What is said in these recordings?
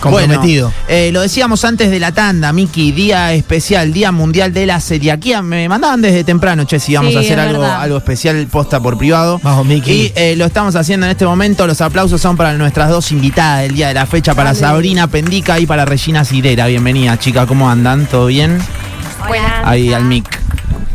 Comprometido. Bueno, eh, lo decíamos antes de la tanda, Miki, día especial, Día Mundial de la Celiaquía. Me mandaban desde temprano, che, si íbamos Sí, a hacer algo, verdad. algo especial posta por privado. Vamos, Miki. Y eh, lo estamos haciendo en este momento. Los aplausos son para nuestras dos invitadas del día de la fecha, para Sabrina Pendica y para Regina Cirera. Bienvenida, chica, ¿cómo andan? ¿Todo bien? Ahí al mic.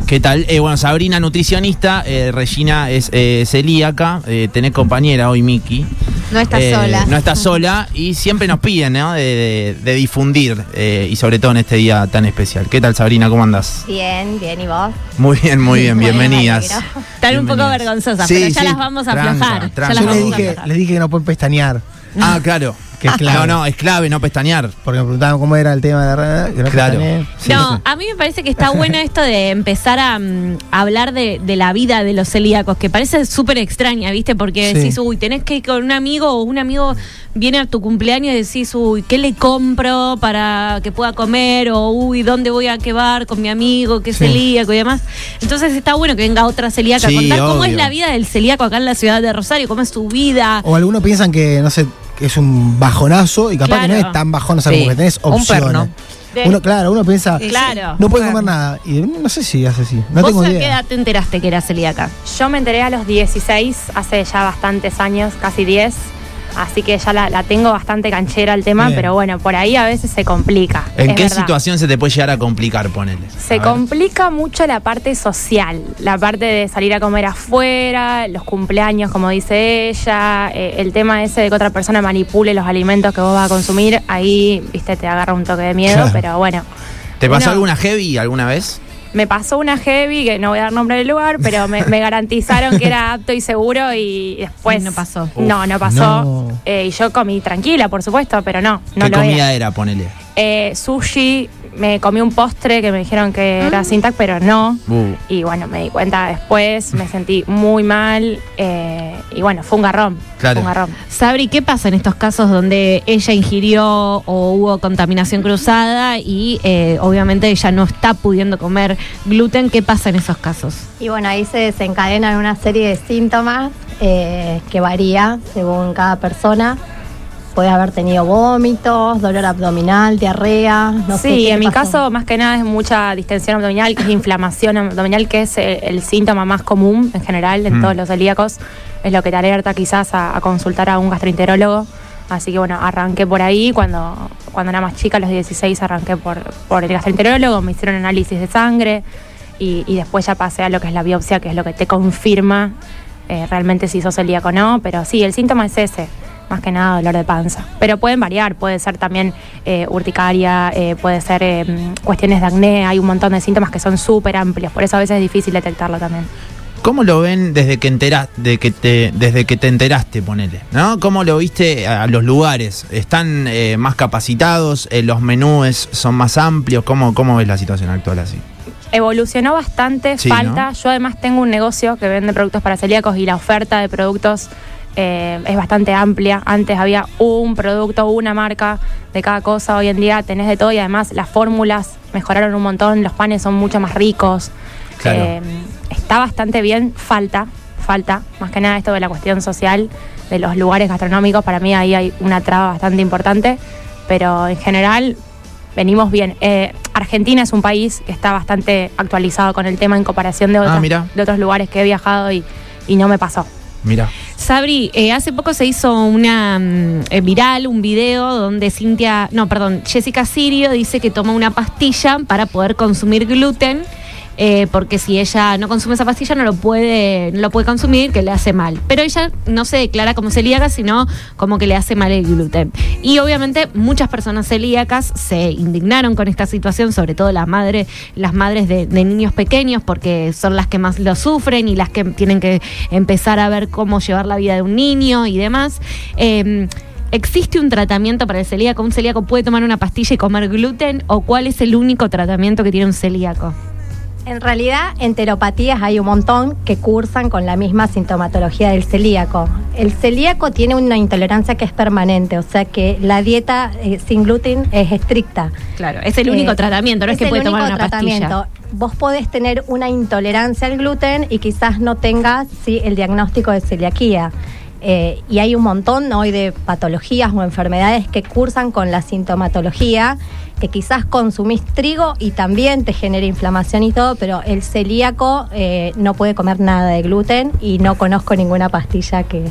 ¿Qué tal? Eh, bueno, Sabrina, nutricionista, eh, Regina es eh, celíaca, eh, tenés compañera hoy, Miki. No estás Eh, sola. No está sola y siempre nos piden ¿no? de, de- de difundir eh, y sobre todo en este día tan especial. ¿Qué tal Sabrina? ¿Cómo andás? Bien, bien, ¿y vos? Muy bien, muy bien, bienvenidas. Están un poco vergonzosas, Sí, pero ya sí, las vamos a tranca, aflojar. Ya tranca. las Yo les dije, les dije que no pueden pestañear. Ah, claro. Que es clave. No, no, es clave no pestañear. Porque me preguntaban cómo era el tema de la no Claro. Sí, no, sí. a mí me parece que está bueno esto de empezar a mm, hablar de, de la vida de los celíacos, que parece súper extraña, ¿viste? Porque Sí. decís, uy, tenés que ir con un amigo o un amigo viene a tu cumpleaños y decís, uy, ¿qué le compro para que pueda comer? O, uy, ¿dónde voy a quedar con mi amigo que es Sí. celíaco y demás? Entonces está bueno que venga otra celíaca Sí, a contar cómo es la vida del celíaco acá en la ciudad de Rosario, cómo es su vida. O algunos piensan que, no sé, que es un bajonazo y capaz que no Claro. es tan bajón, o sea, Sí, como que tenés un opciones. perno. De- Uno, claro, uno piensa, Claro. no puede comer nada. Y no sé si hace así. No ¿Vos tengo a qué idea. edad te enteraste que era celíaca? Yo me enteré a los 16, hace ya bastantes años, casi 10. Así que ya la, la tengo bastante canchera el tema, Bien. pero bueno, por ahí a veces se complica. ¿En qué verdad. situación se te puede llegar a complicar, ponele? Se complica mucho la parte social, la parte de salir a comer afuera, los cumpleaños, como dice ella, eh, el tema ese de que otra persona manipule los alimentos que vos vas a consumir, ahí, viste, te agarra un toque de miedo, pero bueno. ¿Te pasó uno- alguna heavy alguna vez? Me pasó una heavy, que no voy a dar nombre del lugar, pero me, me garantizaron que era apto y seguro y después... Y no pasó. No, no pasó. No. Eh, y yo comí tranquila, por supuesto, pero no, no ¿Qué lo comida era. era, ponele? Eh, sushi, me comí un postre que me dijeron que Ah. era sin tac, pero no. Uh. Y bueno, me di cuenta después, me sentí muy mal eh, y bueno, fue un garrón. Claro. Fue un garrón. Sabri, ¿qué pasa en estos casos donde ella ingirió o hubo contaminación cruzada y eh, obviamente ella no está pudiendo comer gluten? ¿Qué pasa en esos casos? Y bueno, ahí se desencadenan una serie de síntomas eh, que varía según cada persona. Puede haber tenido vómitos, dolor abdominal, diarrea. No sé sí, qué en mi pasó. caso más que nada es mucha distensión abdominal, que es inflamación abdominal, que es el, el síntoma más común en general en Mm. todos los celíacos. Es lo que te alerta quizás a, a consultar a un gastroenterólogo. Así que bueno, arranqué por ahí. Cuando, cuando era más chica, a los 16, arranqué por, por el gastroenterólogo, me hicieron análisis de sangre y, y después ya pasé a lo que es la biopsia, que es lo que te confirma eh, realmente si sos celíaco o no. Pero sí, el síntoma es ese más que nada dolor de panza. Pero pueden variar, puede ser también eh, urticaria, eh, puede ser eh, cuestiones de acné, hay un montón de síntomas que son súper amplios, por eso a veces es difícil detectarlo también. ¿Cómo lo ven desde que enteras, de que te, desde que te enteraste, ponele? ¿No? ¿Cómo lo viste a los lugares? ¿Están eh, más capacitados? Eh, ¿Los menús son más amplios? ¿Cómo, ¿Cómo ves la situación actual así? Evolucionó bastante, Sí, falta. ¿no? Yo además tengo un negocio que vende productos para celíacos y la oferta de productos eh, es bastante amplia. Antes había un producto, una marca de cada cosa. Hoy en día tenés de todo y además las fórmulas mejoraron un montón. Los panes son mucho más ricos. Claro. Eh, está bastante bien, falta, falta. Más que nada esto de la cuestión social de los lugares gastronómicos. Para mí ahí hay una traba bastante importante. Pero en general venimos bien. Eh, Argentina es un país que está bastante actualizado con el tema en comparación de, Ah, otras- de otros lugares que he viajado y, y no me pasó. Mira. Sabri, eh, hace poco se hizo una mm, eh, viral, un video donde Cintia, no, perdón, Jessica Sirio dice que toma una pastilla para poder consumir gluten. Eh, porque si ella no consume esa pastilla no lo puede no lo puede consumir que le hace mal pero ella no se declara como celíaca sino como que le hace mal el gluten y obviamente muchas personas celíacas se indignaron con esta situación sobre todo las madres las madres de, niños pequeños porque son las que más lo sufren y las que tienen que empezar a ver cómo llevar la vida de un niño y demás Eh, ¿Existe un tratamiento para el celíaco? ¿Un celíaco puede tomar una pastilla y comer gluten? ¿O cuál es el único tratamiento que tiene un celíaco? En realidad, enteropatías hay un montón que cursan con la misma sintomatología del celíaco. El celíaco tiene una intolerancia que es permanente, o sea que la dieta eh, sin gluten es estricta. Claro, es el único Eh, tratamiento, no es, que puede tomar una tratamiento. Vos podés tener una intolerancia al gluten y quizás no tengas sí, el diagnóstico de celiaquía. Eh, y hay un montón hoy de patologías o enfermedades que cursan con la sintomatología, que quizás consumís trigo y también te genera inflamación y todo, pero el celíaco eh, no puede comer nada de gluten y no conozco ninguna pastilla que,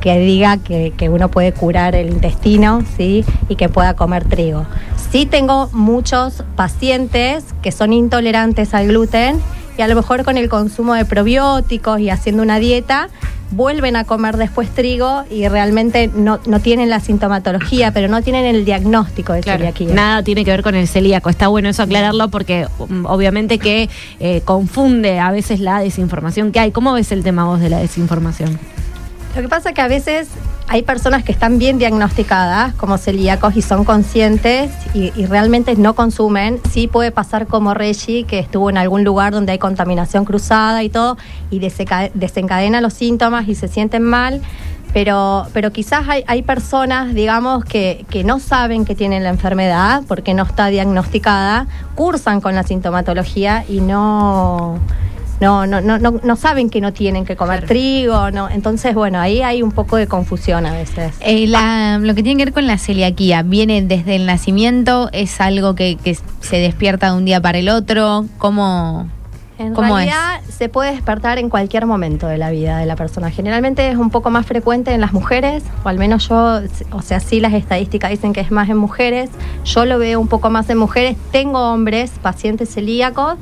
que diga que, que, uno puede curar el intestino ¿sí? y que pueda comer trigo. Sí tengo muchos pacientes que son intolerantes al gluten y a lo mejor con el consumo de probióticos y haciendo una dieta vuelven a comer después trigo y realmente no, no tienen la sintomatología, pero no tienen el diagnóstico de claro, celiaquía. Nada tiene que ver con el celíaco. Está bueno eso aclararlo porque um, obviamente que eh, confunde a veces la desinformación que hay. ¿Cómo ves el tema vos de la desinformación? Lo que pasa es que a veces hay personas que están bien diagnosticadas como celíacos y son conscientes y, y, realmente no consumen. Sí puede pasar como Reggie, que estuvo en algún lugar donde hay contaminación cruzada y todo, y desencadena los síntomas y se sienten mal. Pero, pero quizás hay, hay personas, digamos, que, que no saben que tienen la enfermedad porque no está diagnosticada, cursan con la sintomatología y no no, no, no, no, saben que no tienen que comer claro. trigo, no. Entonces, bueno, ahí hay un poco de confusión a veces. Eh, la, lo que tiene que ver con la celiaquía, ¿viene desde el nacimiento? ¿Es algo que, que se despierta de un día para el otro? ¿Cómo, en ¿Cómo realidad es? se puede despertar en cualquier momento de la vida de la persona. Generalmente es un poco más frecuente en las mujeres, o al menos yo, o sea, sí las estadísticas dicen que es más en mujeres. Yo lo veo un poco más en mujeres. Tengo hombres, pacientes celíacos,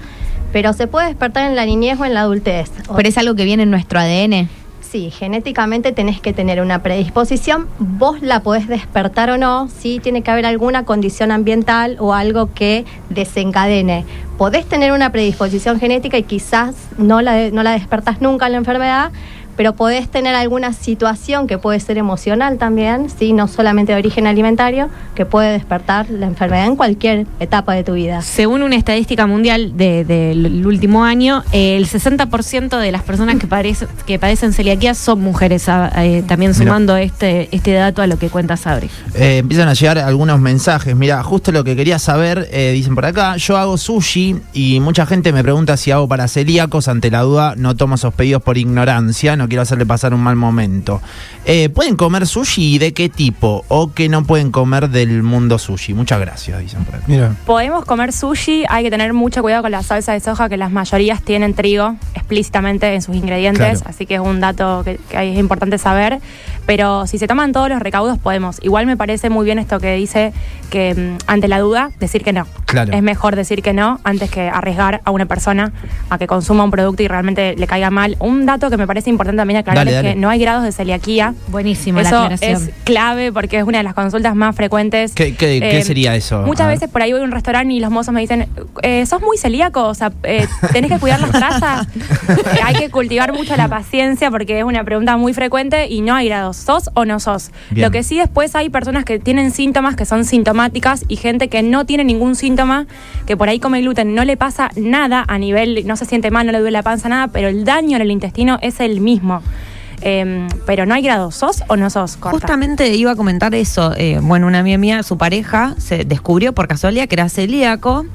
pero se puede despertar en la niñez o en la adultez. ¿Pero es algo que viene en nuestro ADN? Sí, genéticamente tenés que tener una predisposición, vos la podés despertar o no, sí tiene que haber alguna condición ambiental o algo que desencadene. Podés tener una predisposición genética y quizás no la, no la despertás nunca la enfermedad, pero podés tener alguna situación que puede ser emocional también, ¿sí? no solamente de origen alimentario, que puede despertar la enfermedad en cualquier etapa de tu vida. Según una estadística mundial del de, de último año, eh, el 60% de las personas que, padecen, que padecen celiaquía son mujeres, eh, también sumando este, este dato a lo que cuenta Sabri. Eh, empiezan a llegar algunos mensajes, mira, justo lo que quería saber, eh, dicen por acá, yo hago sushi y mucha gente me pregunta si hago para celíacos, ante la duda no tomo esos pedidos por ignorancia, no quiero hacerle pasar un mal momento. Eh, ¿Pueden comer sushi y de qué tipo? ¿O que no pueden comer del mundo sushi? Muchas gracias, dicen por aquí. Podemos comer sushi, hay que tener mucho cuidado con la salsa de soja, que las mayorías tienen trigo explícitamente en sus ingredientes, claro. así que es un dato que, que es importante saber. Pero si se toman todos los recaudos, podemos. Igual me parece muy bien esto que dice que mmm, ante la duda, decir que no. Claro. Es mejor decir que no antes que arriesgar a una persona a que consuma un producto y realmente le caiga mal. Un dato que me parece importante también aclarar Dale, es dale. que no hay grados de celiaquía. Buenísima la Eso aclaración. es clave porque es una de las consultas más frecuentes. ¿Qué, qué, qué sería eso? Muchas veces por ahí voy a un restaurante y los mozos me dicen, eh, sos muy celíaco, o sea, eh, tenés que cuidar las trazas. Eh, hay que cultivar mucho la paciencia porque es una pregunta muy frecuente y no hay grados. ¿Sos o no sos? Bien. Lo que sí después hay personas que tienen síntomas que son sintomáticas y gente que no tiene ningún síntoma, que por ahí come gluten, no le pasa nada a nivel, no se siente mal, no le duele la panza, nada, pero el daño en el intestino es el mismo. Eh, pero no hay grados, ¿sos o no sos? Corta. Justamente iba a comentar eso. Eh, bueno, una amiga mía, su pareja, se descubrió por casualidad que era celíaco.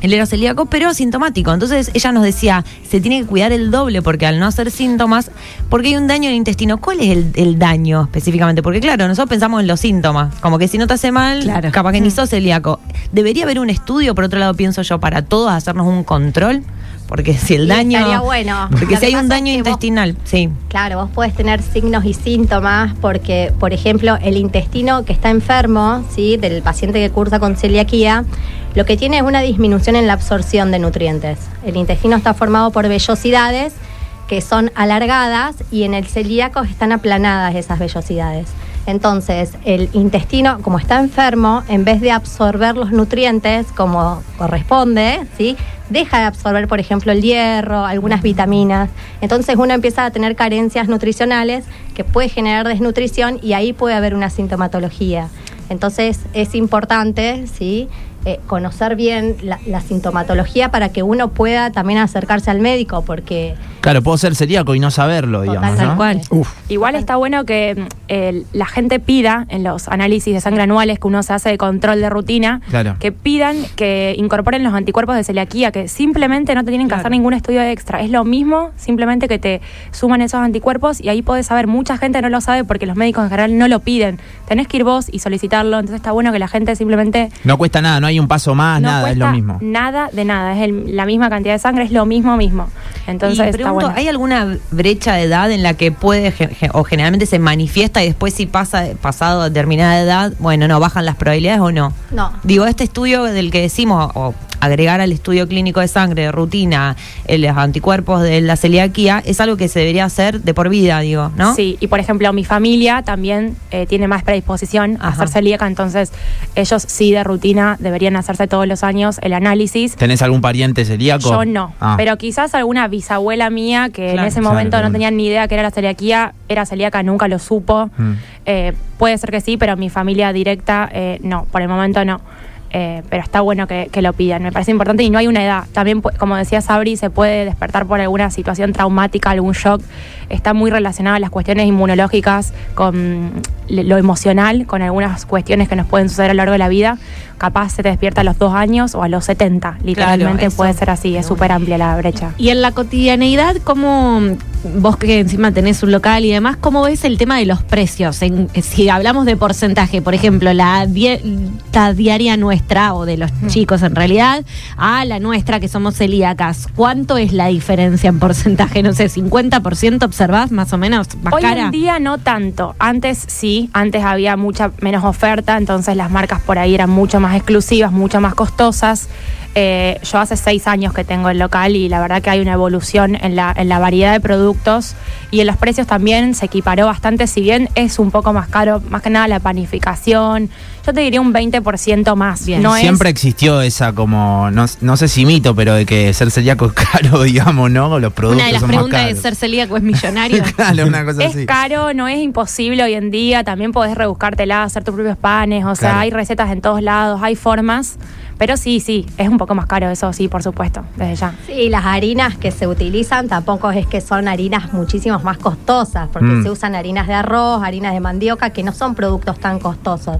Él era celíaco, pero asintomático. Entonces ella nos decía, se tiene que cuidar el doble porque al no hacer síntomas, porque hay un daño en el intestino. ¿Cuál es el, el daño específicamente? Porque claro, nosotros pensamos en los síntomas, como que si no te hace mal, Claro. capaz que Mm. ni sos celíaco. Debería haber un estudio, por otro lado, pienso yo, para todos hacernos un control, porque si el Y daño... bueno. Porque Lo si hay un daño es que vos- intestinal, sí. Claro, vos podés tener signos y síntomas porque, por ejemplo, el intestino que está enfermo, ¿sí? del paciente que cursa con celiaquía, lo que tiene es una disminución en la absorción de nutrientes. El intestino está formado por vellosidades que son alargadas y en el celíaco están aplanadas esas vellosidades. Entonces, el intestino, como está enfermo, en vez de absorber los nutrientes como corresponde, ¿sí? Deja de absorber, por ejemplo, el hierro, algunas vitaminas. Entonces uno empieza a tener carencias nutricionales que puede generar desnutrición y ahí puede haber una sintomatología. Entonces es importante, ¿sí? Eh, conocer bien la, la sintomatología para que uno pueda también acercarse al médico, porque Claro, puedo ser celíaco y no saberlo, digamos, Total, ¿no? Tal cual. Uf. Igual está bueno que mm, la gente pida en los análisis de sangre anuales que uno se hace de control de rutina, Claro. que pidan que incorporen los anticuerpos de celiaquía, que simplemente no te tienen que hacer ningún estudio extra. Es lo mismo, simplemente que te suman esos anticuerpos y ahí podés saber, mucha gente no lo sabe porque los médicos en general no lo piden. Tenés que ir vos y solicitarlo, entonces está bueno que la gente simplemente No cuesta nada, no hay un paso más, no nada, es lo mismo. Nada de nada, es el- la misma cantidad de sangre, es lo mismo mismo. Entonces y está pregunto, bueno. ¿hay alguna brecha de edad en la que puede o generalmente se manifiesta y después si pasa pasado determinada edad, bueno, no bajan las probabilidades o no? No. Digo, este estudio del que decimos o agregar al estudio clínico de sangre de rutina eh, los anticuerpos de la celiaquía es algo que se debería hacer de por vida, digo, ¿no? Sí, y por ejemplo, mi familia también eh, tiene más predisposición a ser celíaca, entonces ellos sí de rutina deberían hacerse todos los años el análisis. ¿Tenés algún pariente celíaco? Yo no, Ah. pero quizás alguna bisabuela mía que Claro. en ese momento claro. no tenía ni idea que era la celiaquía, era celíaca, nunca lo supo. Mm. Eh, puede ser que sí, pero mi familia directa eh, no, por el momento no. Eh, pero está bueno que, que lo pidan, me parece importante y no hay una edad. También, como decía Sabri, se puede despertar por alguna situación traumática, algún shock. Está muy relacionado a las cuestiones inmunológicas con lo emocional, con algunas cuestiones que nos pueden suceder a lo largo de la vida. Capaz se te despierta a los dos años o a los 70, literalmente puede ser así, es súper amplia la brecha. Y en la cotidianeidad, ¿cómo vos que encima tenés un local y demás, cómo ves el tema de los precios? En- si hablamos de porcentaje, por ejemplo, la dieta diaria nuestra o de los chicos en realidad, a la nuestra que somos celíacas, ¿cuánto es la diferencia en porcentaje? No sé, 50% observás más o menos más Hoy cara. en día no tanto. Antes sí, antes había mucha menos oferta, entonces las marcas por ahí eran mucho más exclusivas, mucho más costosas. Eh, yo hace seis años que tengo el local y la verdad que hay una evolución en la, en la variedad de productos y en los precios también se equiparó bastante, si bien es un poco más caro, más que nada la panificación. Yo te diría un 20% más. Bien. No es- Siempre existió esa como, no, no sé si mito, pero de que ser celíaco es caro, digamos, ¿no? Los productos Una de las son más preguntas de caros. ser celíaco es millonario. claro, una cosa Es así. caro, no es imposible hoy en día. También podés rebuscártela, hacer tus propios panes. O sea, Claro. hay recetas en todos lados, hay formas. Pero sí, sí, es un poco más caro, eso sí, por supuesto, desde ya. Sí, las harinas que se utilizan tampoco es que son harinas muchísimo más costosas, porque Mm. se usan harinas de arroz, harinas de mandioca, que no son productos tan costosos.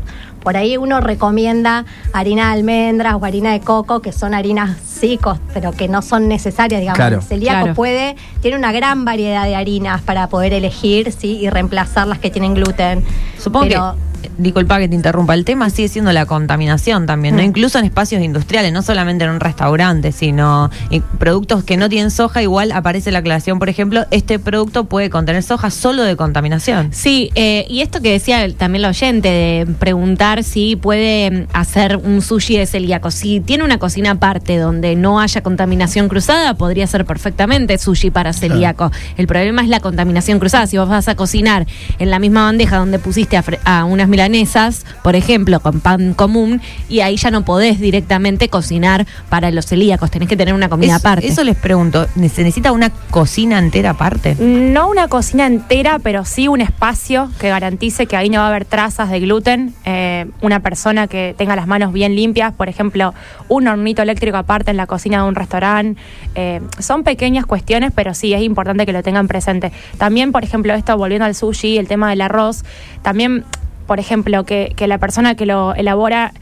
Por ahí uno recomienda harina de almendras o harina de coco, que son harinas sí, cos- pero que no son necesarias, digamos. Claro. El celíaco Claro. puede, tiene una gran variedad de harinas para poder elegir, sí, y reemplazar las que tienen gluten. Supongo Pero- que, disculpa que te interrumpa, el tema sigue siendo la contaminación también, ¿no? Mm. Incluso en espacios industriales, no solamente en un restaurante, sino en productos que no tienen soja, igual aparece la aclaración, por ejemplo, este producto puede contener soja solo de contaminación. Sí, eh, y esto que decía también el oyente, de preguntar si puede mm, hacer un sushi de celíaco. Si tiene una cocina aparte donde no haya contaminación cruzada, podría ser perfectamente sushi para celíaco. El problema es la contaminación cruzada. Si vos vas a cocinar en la misma bandeja donde pusiste a, unas milanesas, por ejemplo, con pan común, y ahí ya no podés directamente cocinar para los celíacos, tenés que tener una comida Es- aparte. Eso les pregunto, ¿se necesita una cocina entera aparte? No una cocina entera, pero sí un espacio que garantice que ahí no va a haber trazas de gluten. Eh, una persona que tenga las manos bien limpias, por ejemplo, un hornito eléctrico aparte en la cocina de un restaurante. Eh, son pequeñas cuestiones, pero sí es importante que lo tengan presente. También, por ejemplo, esto volviendo al sushi, el tema del arroz, también, por ejemplo, que, la persona que lo elabora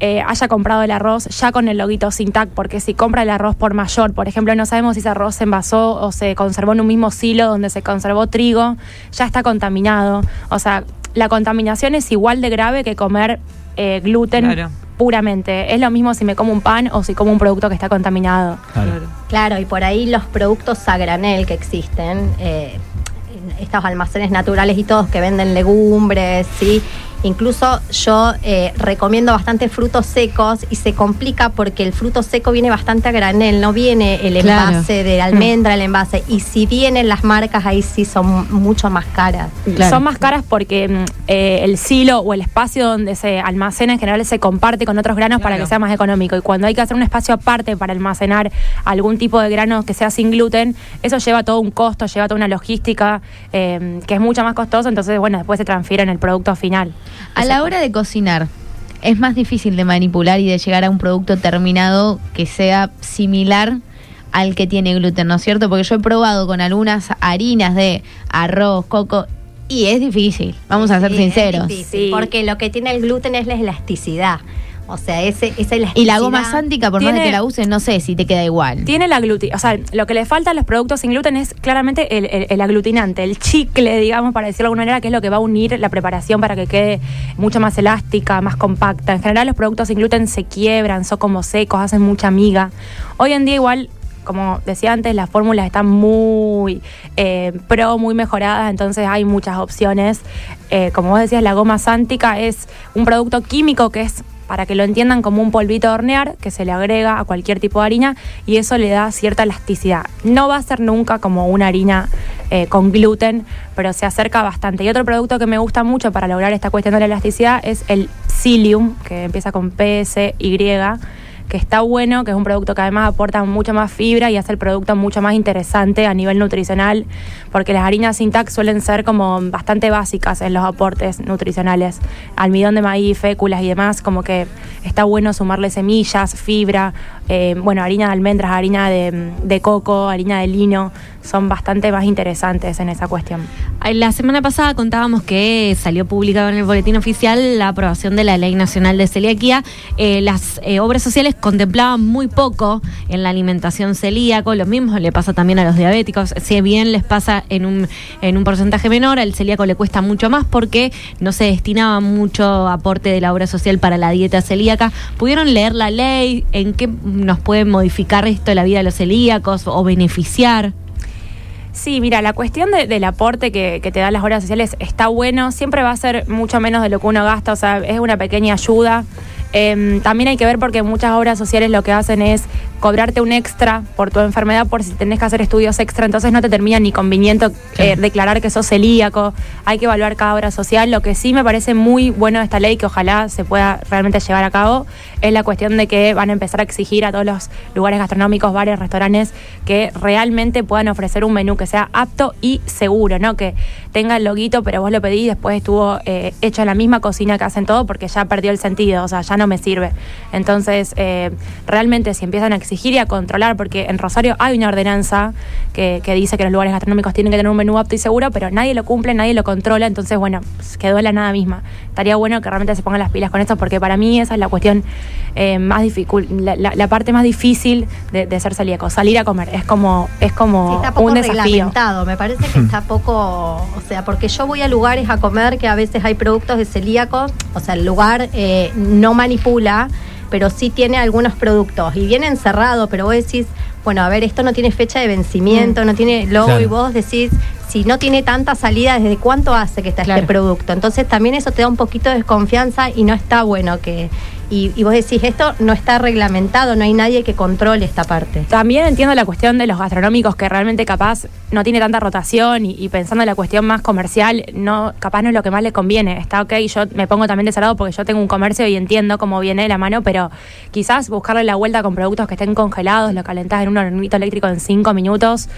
eh, haya comprado el arroz ya con el loguito Sintac, porque si compra el arroz por mayor, por ejemplo, no sabemos si ese arroz se envasó o se conservó en un mismo silo donde se conservó trigo, ya está contaminado. O sea, la contaminación es igual de grave que comer eh, gluten Claro. puramente. Es lo mismo si me como un pan o si como un producto que está contaminado. Claro. Claro, y por ahí los productos a granel que existen, eh, estos almacenes naturales y todos que venden legumbres, ¿sí? Incluso yo eh, recomiendo bastante frutos secos y se complica porque el fruto seco viene bastante a granel, no viene el Claro. envase de almendra, el envase. Y si vienen las marcas ahí sí son mucho más caras. Claro. Son más caras porque mm, eh, el silo o el espacio donde se almacena en general se comparte con otros granos para que sea más económico. Y cuando hay que hacer un espacio aparte para almacenar algún tipo de grano que sea sin gluten, eso lleva todo un costo, lleva toda una logística eh, que es mucho más costoso. Entonces, bueno, después se transfiere en el producto final. A la hora de cocinar, es más difícil de manipular y de llegar a un producto terminado que sea similar al que tiene gluten, ¿no es cierto? Porque yo he probado con algunas harinas de arroz, coco y es difícil, vamos a ser Sí, sinceros. es difícil, Sí. Porque lo que tiene el gluten es la elasticidad. O sea, ese, esa. Y la goma sántica, por más de Tiene- que la uses, no sé si te queda igual. Tiene la gluten, o sea, lo que le falta a los productos sin gluten es claramente el, el- el aglutinante, el chicle, digamos, para decirlo de alguna manera, que es lo que va a unir la preparación para que quede mucho más elástica, más compacta. En general, los productos sin gluten se quiebran, son como secos, hacen mucha miga. Hoy en día, igual, como decía antes, las fórmulas están muy eh, pro, muy mejoradas, entonces hay muchas opciones. Eh, como vos decías, la goma sántica es un producto químico que es para que lo entiendan como un polvito hornear que se le agrega a cualquier tipo de harina y eso le da cierta elasticidad. No va a ser nunca como una harina eh, con gluten, pero se acerca bastante. Y otro producto que me gusta mucho para lograr esta cuestión de la elasticidad es el psyllium, que empieza con P-S-Y que está bueno, que es un producto que además aporta mucha más fibra y hace el producto mucho más interesante a nivel nutricional, porque las harinas sin TAC suelen ser como bastante básicas en los aportes nutricionales. Almidón de maíz, féculas y demás, como que está bueno sumarle semillas, fibra, eh, bueno, harina de almendras, harina de coco, harina de lino, son bastante más interesantes en esa cuestión. La semana pasada contábamos que salió publicado en el boletín oficial la aprobación de la Ley Nacional de Celiaquía. Eh, las eh, obras sociales contemplaban muy poco en la alimentación celíaco, lo mismo le pasa también a los diabéticos, si bien les pasa en un, en un porcentaje menor, al celíaco le cuesta mucho más porque no se destinaba mucho aporte de la obra social para la dieta celíaca. ¿Pudieron leer la ley? ¿En qué nos puede modificar esto la vida de los celíacos o beneficiar? Sí, mira, la cuestión de- del aporte que, que te dan las horas sociales está bueno, siempre va a ser mucho menos de lo que uno gasta, o sea, es una pequeña ayuda. Em, también hay que ver porque muchas obras sociales lo que hacen es cobrarte un extra por tu enfermedad por si tenés que hacer estudios extra, entonces no te termina ni conveniente eh, declarar que sos celíaco, hay que evaluar cada obra social. Lo que sí me parece muy bueno de esta ley, que ojalá se pueda realmente llevar a cabo, es la cuestión de que van a empezar a exigir a todos los lugares gastronómicos, bares, restaurantes, que realmente puedan ofrecer un menú que sea apto y seguro, ¿no? Que tenga el loguito, pero vos lo pedís, después estuvo eh, hecho en la misma cocina que hacen todo, porque ya perdió el sentido, o sea, ya no me sirve. Entonces, eh, realmente si empiezan a exigir y a controlar, porque en Rosario hay una ordenanza que, que dice que los lugares gastronómicos tienen que tener un menú apto y seguro, pero nadie lo cumple, nadie lo controla, entonces, bueno, pues, quedó en la nada misma. Estaría bueno que realmente se pongan las pilas con esto, porque para mí esa es la cuestión eh, más difícil, la, la- la parte más difícil de, de ser celíaco, salir a comer, es como, es Sí, como está poco un desafío. reglamentado, me parece que está poco, o sea, porque yo voy a lugares a comer que a veces hay productos de celíacos, o sea, el lugar eh, no manipula, pero sí tiene algunos productos y viene encerrado, pero vos decís, bueno, a ver, esto no tiene fecha de vencimiento, no tiene logo Claro. y vos decís, si no tiene tanta salida, ¿desde cuánto hace que está Claro. este producto? Entonces también eso te da un poquito de desconfianza y no está bueno que... Y, y vos decís, esto no está reglamentado, no hay nadie que controle esta parte. También entiendo la cuestión de los gastronómicos que realmente capaz no tiene tanta rotación y, y pensando en la cuestión más comercial, no capaz no es lo que más le conviene. Está ok, yo me pongo también de ese lado porque yo tengo un comercio y entiendo cómo viene de la mano, pero quizás buscarle la vuelta con productos que estén congelados, lo calentás en un hornito eléctrico en cinco minutos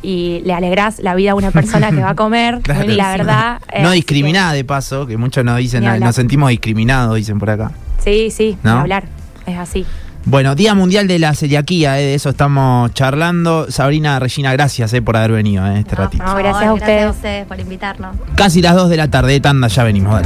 y le alegrás la vida a una persona que va a comer. Claro. y la verdad... eh, no discriminada de paso, que muchos nos dicen, nos sentimos discriminados, dicen por acá. Sí, sí, ¿No? ni hablar. Es así. Bueno, Día Mundial de la Celiaquía, eh, de eso estamos charlando. Sabrina Regina, gracias eh, por haber venido eh, este No, ratito. No, gracias a ustedes. Gracias a ustedes por invitarnos. Casi las 2 de la tarde, tanda, ya venimos, dale.